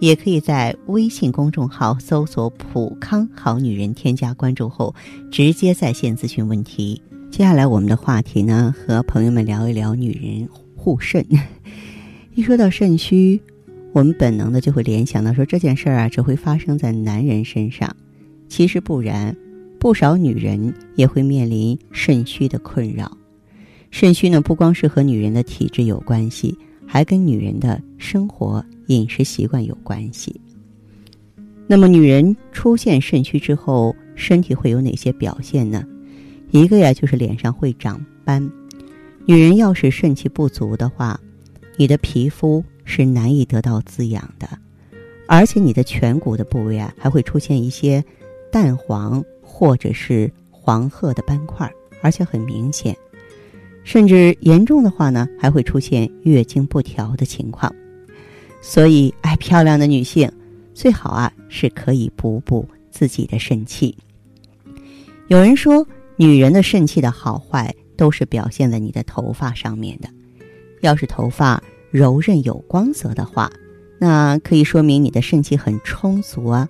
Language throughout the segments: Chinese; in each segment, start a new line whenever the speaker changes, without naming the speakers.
也可以在微信公众号搜索“普康好女人”，添加关注后直接在线咨询问题。接下来我们的话题呢，和朋友们聊一聊女人护肾。一说到肾虚，我们本能的就会联想到说这件事儿啊，只会发生在男人身上。其实不然，不少女人也会面临肾虚的困扰。肾虚呢，不光是和女人的体质有关系，还跟女人的生活饮食习惯有关系。那么，女人出现肾虚之后，身体会有哪些表现呢？一个呀，就是脸上会长斑。女人要是肾气不足的话，你的皮肤是难以得到滋养的，而且你的颧骨的部位啊，还会出现一些淡黄或者是黄褐的斑块，而且很明显。甚至严重的话呢，还会出现月经不调的情况。所以，爱漂亮的女性最好啊，是可以补补自己的肾气。有人说。女人的肾气的好坏，都是表现在你的头发上面的。要是头发柔韧有光泽的话，那可以说明你的肾气很充足啊。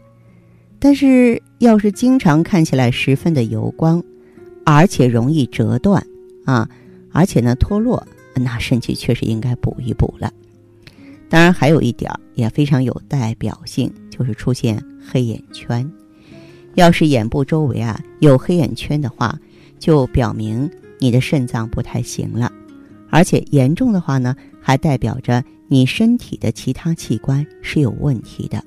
但是，要是经常看起来十分的油光，而且容易折断啊，而且呢脱落，那肾气确实应该补一补了。当然，还有一点也非常有代表性，就是出现黑眼圈。要是眼部周围啊有黑眼圈的话，就表明你的肾脏不太行了，而且严重的话呢，还代表着你身体的其他器官是有问题的。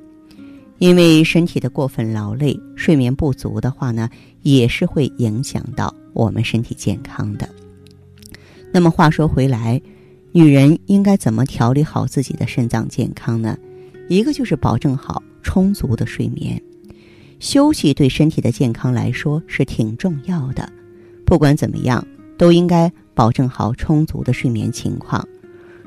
因为身体的过分劳累、睡眠不足的话呢，也是会影响到我们身体健康的。那么话说回来，女人应该怎么调理好自己的肾脏健康呢？一个就是保证好充足的睡眠。休息对身体的健康来说是挺重要的，不管怎么样，都应该保证好充足的睡眠情况。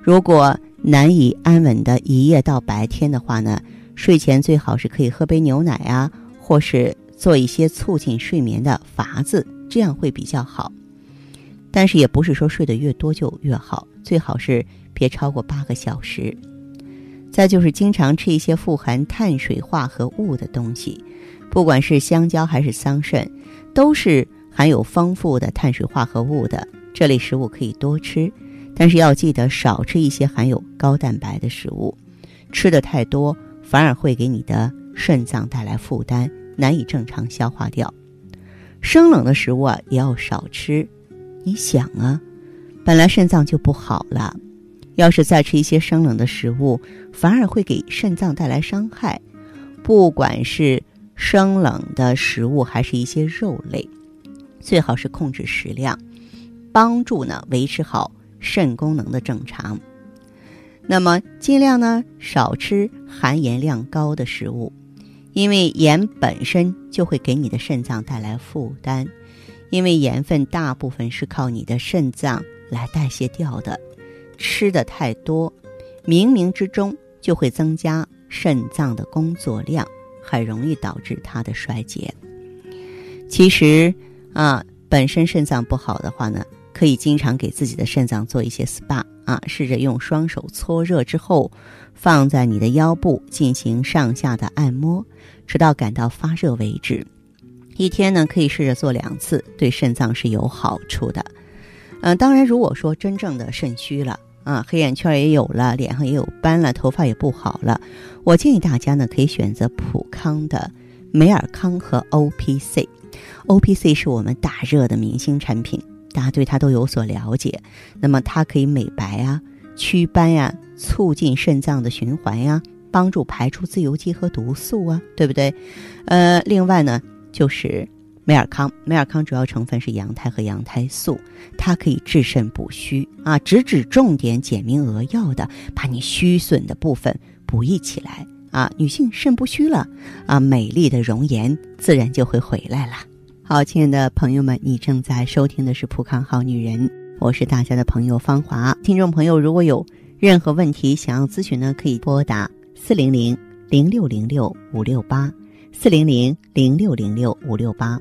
如果难以安稳的一夜到白天的话呢，睡前最好是可以喝杯牛奶啊，或是做一些促进睡眠的法子，这样会比较好。但是也不是说睡得越多就越好，最好是别超过八个小时。再就是经常吃一些富含碳水化合物的东西。不管是香蕉还是桑葚，都是含有丰富的碳水化合物的。这类食物可以多吃，但是要记得少吃一些含有高蛋白的食物。吃的太多，反而会给你的肾脏带来负担，难以正常消化掉。生冷的食物啊，也要少吃。你想啊，本来肾脏就不好了，要是再吃一些生冷的食物，反而会给肾脏带来伤害。不管是生冷的食物还是一些肉类，最好是控制食量，帮助呢维持好肾功能的正常。那么尽量呢少吃含盐量高的食物，因为盐本身就会给你的肾脏带来负担，因为盐分大部分是靠你的肾脏来代谢掉的，吃的太多，冥冥之中就会增加肾脏的工作量。很容易导致它的衰竭。其实啊，本身肾脏不好的话呢，可以经常给自己的肾脏做一些 SPA 啊，试着用双手搓热之后，放在你的腰部进行上下的按摩，直到感到发热为止。一天呢，可以试着做两次，对肾脏是有好处的。嗯，当然，如果说真正的肾虚了。啊，黑眼圈也有了，脸上也有斑了，头发也不好了。我建议大家呢，可以选择普康的美尔康和 O P C。O P C 是我们大热的明星产品，大家对它都有所了解。那么它可以美白啊、祛斑呀、促进肾脏的循环呀、帮助排出自由基和毒素啊，对不对？呃，另外呢，就是。美尔康，美尔康主要成分是羊胎和羊胎素，它可以治肾补虚啊，直指重点，简明扼要的把你虚损的部分补益起来啊。女性肾不虚了啊，美丽的容颜自然就会回来了。好，亲爱的朋友们，你正在收听的是《浦康好女人》，我是大家的朋友芳华。听众朋友，如果有任何问题想要咨询呢，可以拨打四零零零六零六五六八四零零零六零六五六八，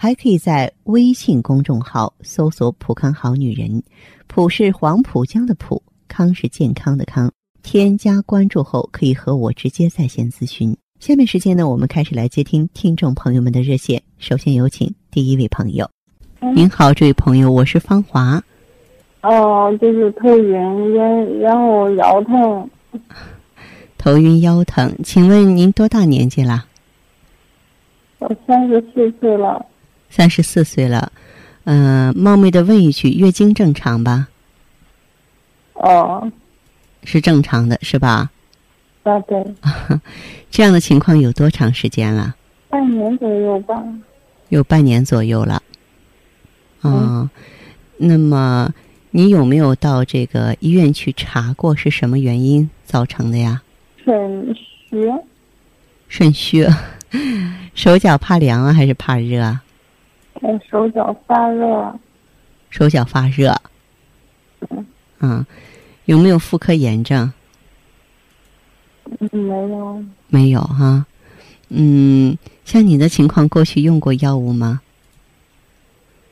还可以在微信公众号搜索“普康好女人”，普是黄浦江的浦，康是健康的康。添加关注后，可以和我直接在线咨询。下面时间呢，我们开始来接听听众朋友们的热线。首先有请第一位朋友。您好，这位朋友，我是芳华。
哦，就是头晕，然然后腰疼。
头晕腰疼，请问您多大年纪了？
我三十四岁了。
三十四岁了，嗯，冒昧的问一句，月经正常吧？
哦。
是正常的，是吧？
啊，对。
这样的情况有多长时间了？
半年左右吧。
有半年左右了。嗯。那么，你有没有到这个医院去查过是什么原因造成的呀？
肾虚。
肾虚，手脚怕凉啊，还是怕热啊？
手脚发热。
手脚发热。
嗯。
嗯，有没有妇科炎症？
没有，
没有哈，嗯，像你的情况，过去用过药物吗？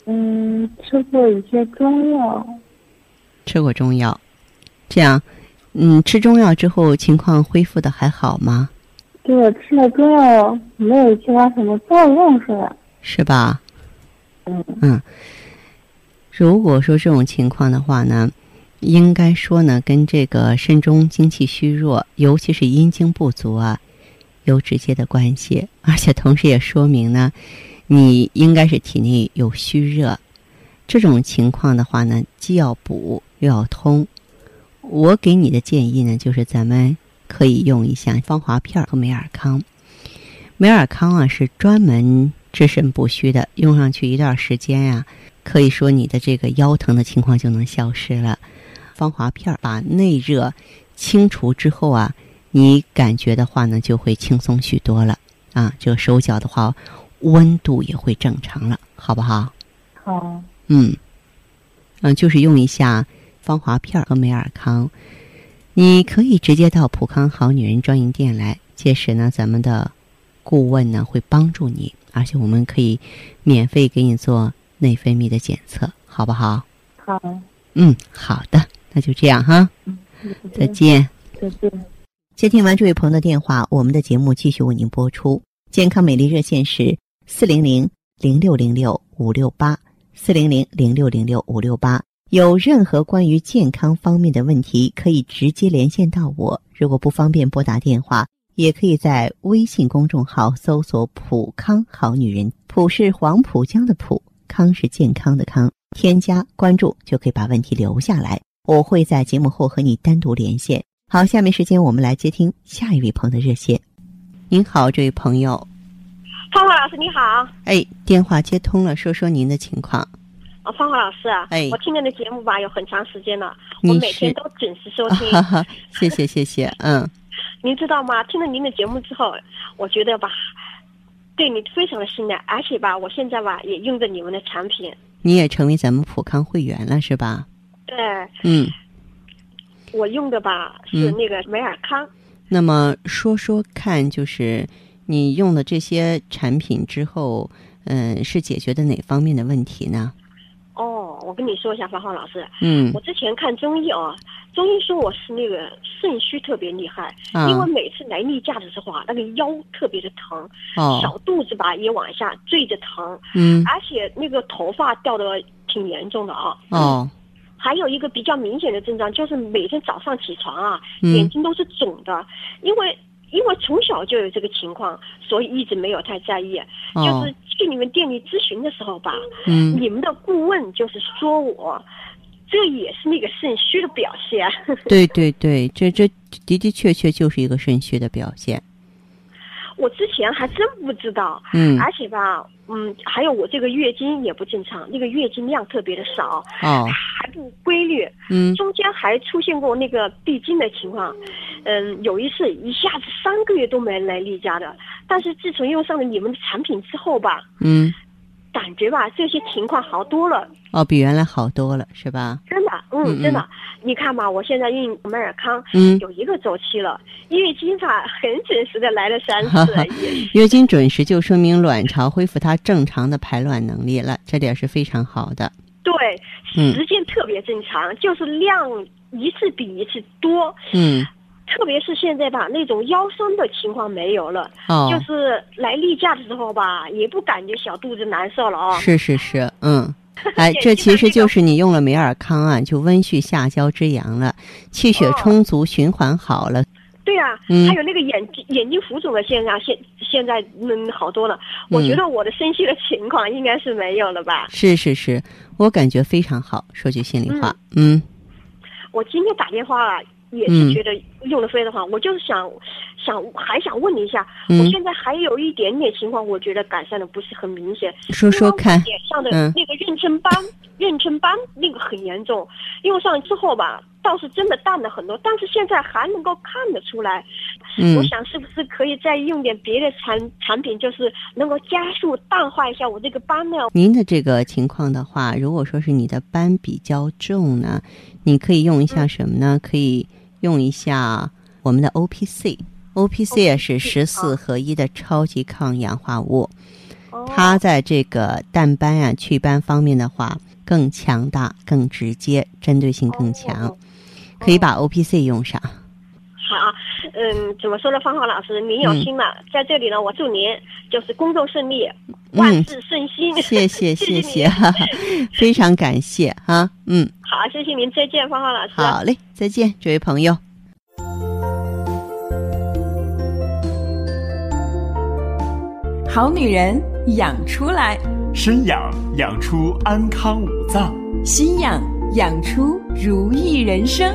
嗯，吃过一些中药。
吃过中药，这样，嗯，吃中药之后情况恢复的还好吗？
对，吃了中药没有其他什么作用是吧？
是吧？
嗯，
如果说这种情况的话呢？应该说呢，跟这个肾中精气虚弱，尤其是阴精不足啊，有直接的关系。而且同时也说明呢，你应该是体内有虚热。这种情况的话呢，既要补又要通。我给你的建议呢，就是咱们可以用一下芳华片和美尔康。美尔康啊，是专门治肾补虚的，用上去一段时间呀，可以说你的这个腰疼的情况就能消失了。芳华片把内热清除之后啊，你感觉的话呢，就会轻松许多了啊。这个手脚的话，温度也会正常了，好不好？
好。
嗯，嗯，就是用一下芳华片和美尔康，你可以直接到普康好女人专营店来。届时呢，咱们的顾问呢会帮助你，而且我们可以免费给你做内分泌的检测，好不好？
好。
嗯，好的。那就这样哈，再见。
再见。
接听完这位朋友的电话，我们的节目继续为您播出。健康美丽热线是四零零零六零六五六八四零零零六零六五六八。有任何关于健康方面的问题，可以直接连线到我。如果不方便拨打电话，也可以在微信公众号搜索“普康好女人”，普是黄浦江的浦，康是健康的康，添加关注就可以把问题留下来。我会在节目后和你单独连线。好，下面时间我们来接听下一位朋友的热线。您好，这位朋友。
芳华老师你好，
哎，电话接通了，说说您的情况。
啊，芳华老师啊，
哎
我听您的节目吧有很长时间了，我每天都准时收听。
哈哈，谢谢谢谢，嗯，
您知道吗？听了您的节目之后，我觉得吧，对你非常的信赖，而且吧，我现在吧也用着你们的产品。
你也成为咱们普康会员了是吧？
对
嗯，
我用的吧是
嗯
那个美尔康。
那么说说看，就是你用了这些产品之后，嗯、是解决的哪方面的问题呢？
哦，我跟你说一下，芳芳老师，
嗯。
我之前看中医啊，中医说我是那个肾虚特别厉害，
啊
因为每次来例假的时候啊，那个腰特别的疼，
哦
小肚子吧也往下坠着疼，
嗯。
而且那个头发掉的挺严重的啊。
哦。
还有一个比较明显的症状就是每天早上起床啊，
嗯。
眼睛都是肿的，因为因为从小就有这个情况，所以一直没有太在意。就
哦
是去你们店里咨询的时候吧，
嗯
你们的顾问就是说我。这也是那个肾虚的表现，
对对对，这这的的确确就是一个肾虚的表现。
我之前还真不知道，
嗯。
而且吧，嗯，还有我这个月经也不正常，那个月经量特别的少，
哦
还不规律，
嗯。
中间还出现过那个闭经的情况，嗯，有一次一下子三个月都没来例假的，但是自从用上了你们的产品之后吧，
嗯
感觉吧这些情况好多了，
哦，比原来好多了是吧？
真的，
嗯
嗯，真的，你看嘛，我现在用美尔康
嗯，
有一个周期了，月经吧很准时的来了三次，
月经准时就说明卵巢恢复它正常的排卵能力了，这点是非常好的。
对，
嗯。
时间特别正常，就是量一次比一次多，
嗯
特别是现在吧，那种腰酸的情况没有了。
哦，
就是来例假的时候吧，也不感觉小肚子难受了啊、
是是是，嗯。哎，这其实就是你用了美尔康啊，就温煦下焦之阳了，气血
哦
充足，循环好了。
对啊，
嗯
还有那个眼睛眼睛浮肿的现象，现现在嗯好多了。我
嗯
觉得我的身虚的情况应该是没有了吧。
是是是，我感觉非常好。说句心里话，嗯
我今天打电话啊也
嗯
是觉得用的非常好，我就是想想还想问你一下，
嗯
我现在还有一点点情况，我觉得改善的不是很明显。
说说看。
脸上的
嗯
那个妊娠斑，妊娠斑那个很严重，用上之后吧，倒是真的淡了很多，但是现在还能够看得出来。
嗯
我想是不是可以再用点别的产产品，就是能够加速淡化一下我这个斑呢？
您的这个情况的话，如果说是你的斑比较重呢，你可以用一下什么呢？可以用一下我们的 O P C。O P C 也是十四合一的超级抗氧化物，
哦
它在这个淡斑啊、祛斑方面的话更强大、更直接，针对性更强
哦，
可以把 O P C 用上。
好，嗯，怎么说呢，芳华老师，您有
嗯
心了，在这里呢，我祝您就是工作顺利，万
嗯，
事顺心。
谢谢谢
谢
非常感谢哈，嗯，
好，谢谢您，再见，芳华老师。
好嘞，再见，这位朋友。
好女人养出来，
身养养出安康五脏，
心养养出如意人生。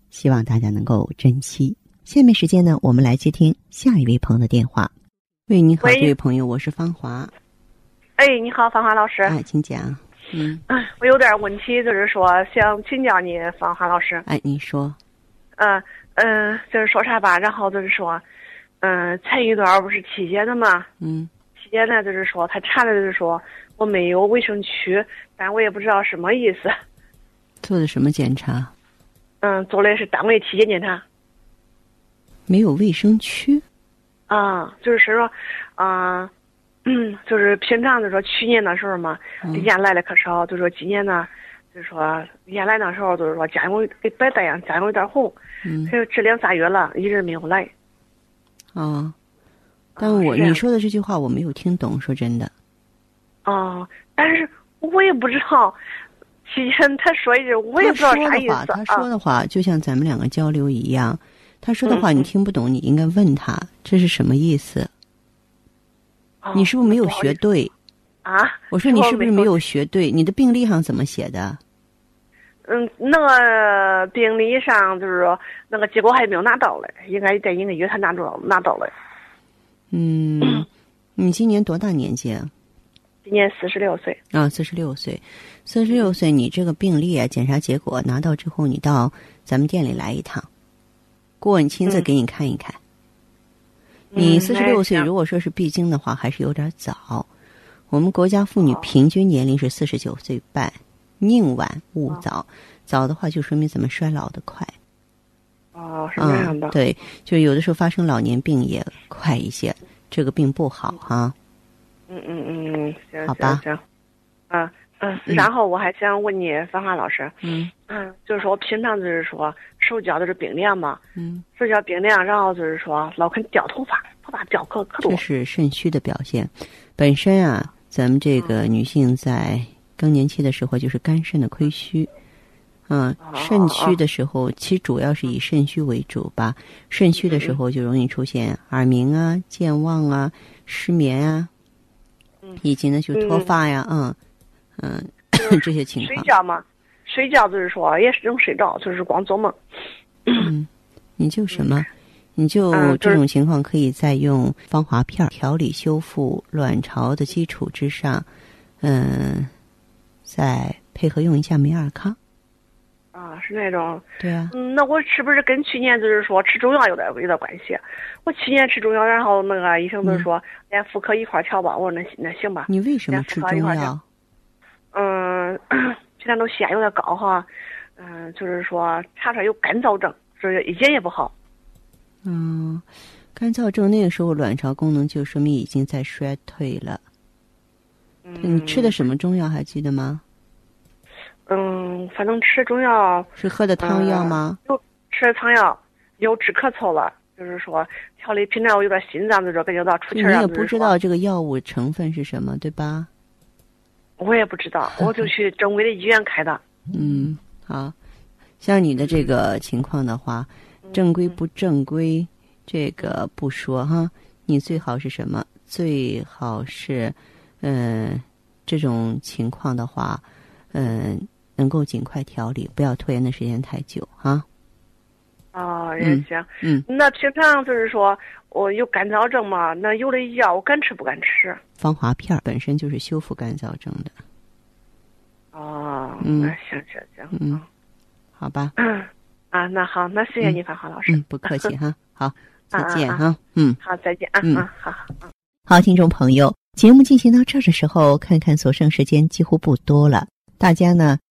希望大家能够珍惜。下面时间呢，我们来接听下一位朋友的电话。喂，你好，这位朋友，我是芳华，
哎，你好，芳华老师。
哎，请讲。嗯，
哎我有点问题，就是说想请教你，芳华老师。
哎，你说，
嗯嗯，就是说啥吧，然后就是说，嗯，前一段不是体检的嘛，
嗯
体检呢就是说他查的就是说我没有卫生区，但我也不知道什么意思。
做的什么检查？
嗯，做的是单位体检检查。
没有卫生区？
啊，就是说，啊，嗯，就是平常就说去年的时候嘛，例假来的可少，就说今年呢，就是说原来那时候就是说家有跟白带一样，家有点红，
嗯，
还有这两三月了，一直没有来。
啊，但我你说的这句话我没有听懂，说真的。
哦，但是我也不知道，期间他说一句，我也不知道啥意思。
他说的话就像咱们两个交流一样，他说的话你听不懂，你应该问他这是什么意思。你是不是没有学对？
啊？
我说你是不是没有学对？你的病历上怎么写的？
嗯，那个病历上就是说那个结果还没有拿到嘞，应该在一个月才拿到拿到嘞。
嗯，你今年多大年纪？
今年四十六岁。
啊，四十六岁，四十六岁，你这个病历啊，检查结果拿到之后，你到咱们店里来一趟，顾问亲自给你看一看。你四十六岁，如果说是闭经的话，还是有点早。我们国家妇女平均年龄是四十九岁半，宁晚勿早。早的话，就说明咱们衰老的快。
哦，是这样的。
对，就有的时候发生老年病也快一些，这个病不好哈。
嗯嗯嗯，行，
好吧，
行。啊嗯，然后我还想问你，芳华老师。
嗯
嗯，就是说平常就是说手脚都是冰凉嘛。
嗯。
手脚冰凉，然后就是说老肯掉头发，头发掉可可多。
这是肾虚的表现。本身啊，咱们这个女性在更年期的时候就是肝肾的亏虚。嗯，肾虚的时候，其实主要是以肾虚为主吧。肾虚的时候就容易出现耳鸣啊、健忘啊、失眠啊，以及呢就脱发呀，嗯嗯这些情况。
睡觉嘛，睡觉就是说也是能睡着，就是光做梦。
嗯，你就什么？你就这种情况，可以再用芳华片调理修复卵巢的基础之上，嗯，再配合用一下美尔康。
啊，是那种。
对啊。
嗯，那我是不是跟去年就是说吃中药有点有点关系？我去年吃中药，然后那个医生都说连妇科一块调吧。我说那那行吧。
你为什么吃中药？
嗯，现在都血压有点高哈。嗯，就是说查出来有干燥症，就是一点也不好。
嗯，干燥症那个时候卵巢功能就说明已经在衰退了。
嗯。
你吃的什么中药还记得吗？
嗯，反正吃中药
是喝的汤药吗？
有吃的汤药，有止咳嗽了，就是说调理。平常我有点心脏，就是感觉到出气儿。
你也不知道这个药物成分是什么，对吧？
我也不知道，我就去正规的医院开的。
嗯，好，像你的这个情况的话，正规不正规，这个不说哈。你最好是什么？最好是，嗯，这种情况的话，嗯，能够尽快调理，不要拖延的时间太久哈。
哦，也行。
嗯。
那平常就是说我有干燥症嘛？那有的药我敢吃不敢吃？
防滑片本身就是修复干燥症的。
哦，
嗯，
那行行行，
嗯，好吧。
嗯，啊，那好，那谢谢你，芳华老师。
嗯，不客气哈。好，再见哈。嗯，
好，再见啊。
嗯，
好，嗯。
好，听众朋友，节目进行到这儿的时候，看看所剩时间几乎不多了。大家呢，